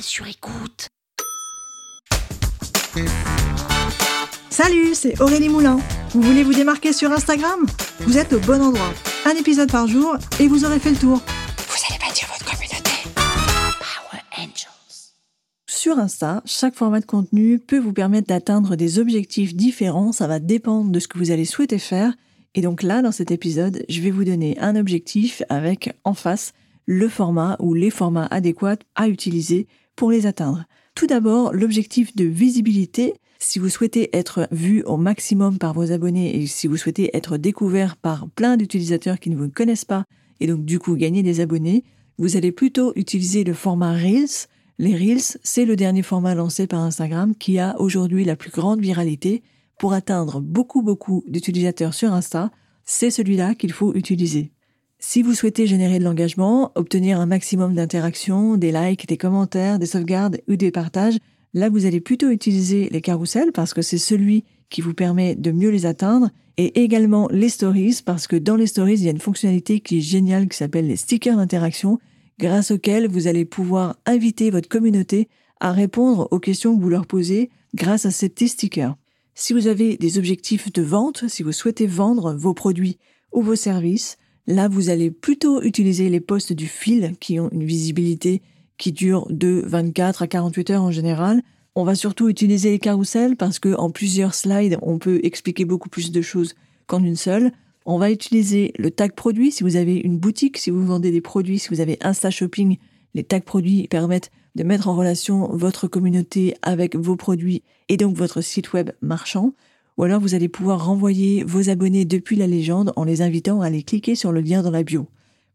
Sur écoute. Salut, c'est Aurélie Moulin. Vous voulez vous démarquer sur Instagram? Vous êtes au bon endroit. Un épisode par jour et vous aurez fait le tour. Vous allez bâtir votre communauté. Power Angels. Sur Insta, chaque format de contenu peut vous permettre d'atteindre des objectifs différents. Ça va dépendre de ce que vous allez souhaiter faire. Et donc là, dans cet épisode, je vais vous donner un objectif avec en face le format ou les formats adéquats à utiliser pour les atteindre. Tout d'abord, l'objectif de visibilité. Si vous souhaitez être vu au maximum par vos abonnés et si vous souhaitez être découvert par plein d'utilisateurs qui ne vous connaissent pas et donc du coup gagner des abonnés, vous allez plutôt utiliser le format Reels. Les Reels, c'est le dernier format lancé par Instagram qui a aujourd'hui la plus grande viralité. Pour atteindre beaucoup beaucoup d'utilisateurs sur Insta, c'est celui-là qu'il faut utiliser. Si vous souhaitez générer de l'engagement, obtenir un maximum d'interactions, des likes, des commentaires, des sauvegardes ou des partages, là vous allez plutôt utiliser les carousels parce que c'est celui qui vous permet de mieux les atteindre et également les stories parce que dans les stories il y a une fonctionnalité qui est géniale qui s'appelle les stickers d'interaction grâce auxquels vous allez pouvoir inviter votre communauté à répondre aux questions que vous leur posez grâce à ces petits stickers. Si vous avez des objectifs de vente, si vous souhaitez vendre vos produits ou vos services, Là, vous allez plutôt utiliser les postes du fil qui ont une visibilité qui dure de 24 à 48 heures en général. On va surtout utiliser les carousels parce que en plusieurs slides, on peut expliquer beaucoup plus de choses qu'en une seule. On va utiliser le tag produit si vous avez une boutique, si vous vendez des produits, si vous avez Insta Shopping. Les tags produits permettent de mettre en relation votre communauté avec vos produits et donc votre site web marchand ou alors vous allez pouvoir renvoyer vos abonnés depuis la légende en les invitant à aller cliquer sur le lien dans la bio.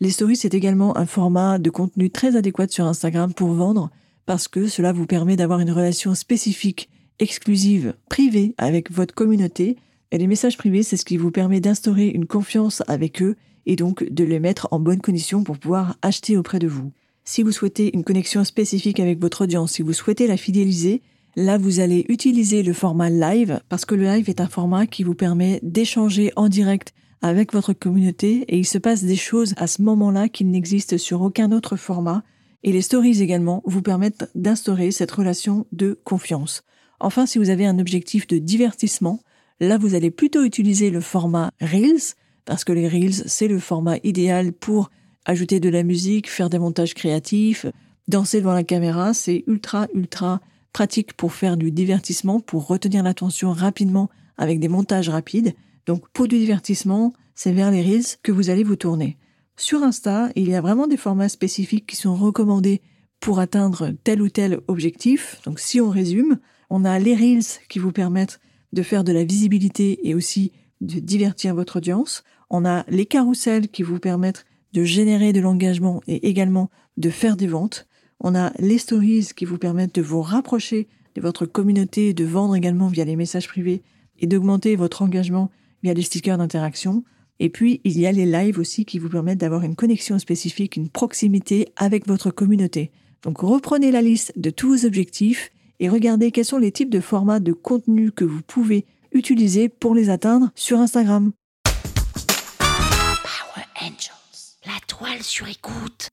Les stories, c'est également un format de contenu très adéquat sur Instagram pour vendre parce que cela vous permet d'avoir une relation spécifique, exclusive, privée avec votre communauté. Et les messages privés, c'est ce qui vous permet d'instaurer une confiance avec eux et donc de les mettre en bonne condition pour pouvoir acheter auprès de vous. Si vous souhaitez une connexion spécifique avec votre audience, si vous souhaitez la fidéliser, Là, vous allez utiliser le format live parce que le live est un format qui vous permet d'échanger en direct avec votre communauté et il se passe des choses à ce moment-là qui n'existent sur aucun autre format. Et les stories également vous permettent d'instaurer cette relation de confiance. Enfin, si vous avez un objectif de divertissement, là, vous allez plutôt utiliser le format Reels parce que les Reels, c'est le format idéal pour ajouter de la musique, faire des montages créatifs, danser devant la caméra. C'est ultra, ultra pratique pour faire du divertissement, pour retenir l'attention rapidement avec des montages rapides. Donc pour du divertissement, c'est vers les Reels que vous allez vous tourner. Sur Insta, il y a vraiment des formats spécifiques qui sont recommandés pour atteindre tel ou tel objectif. Donc si on résume, on a les Reels qui vous permettent de faire de la visibilité et aussi de divertir votre audience. On a les carousels qui vous permettent de générer de l'engagement et également de faire des ventes. On a les stories qui vous permettent de vous rapprocher de votre communauté, de vendre également via les messages privés et d'augmenter votre engagement via les stickers d'interaction. Et puis, il y a les lives aussi qui vous permettent d'avoir une connexion spécifique, une proximité avec votre communauté. Donc, reprenez la liste de tous vos objectifs et regardez quels sont les types de formats de contenu que vous pouvez utiliser pour les atteindre sur Instagram. Power Angels, la toile sur écoute.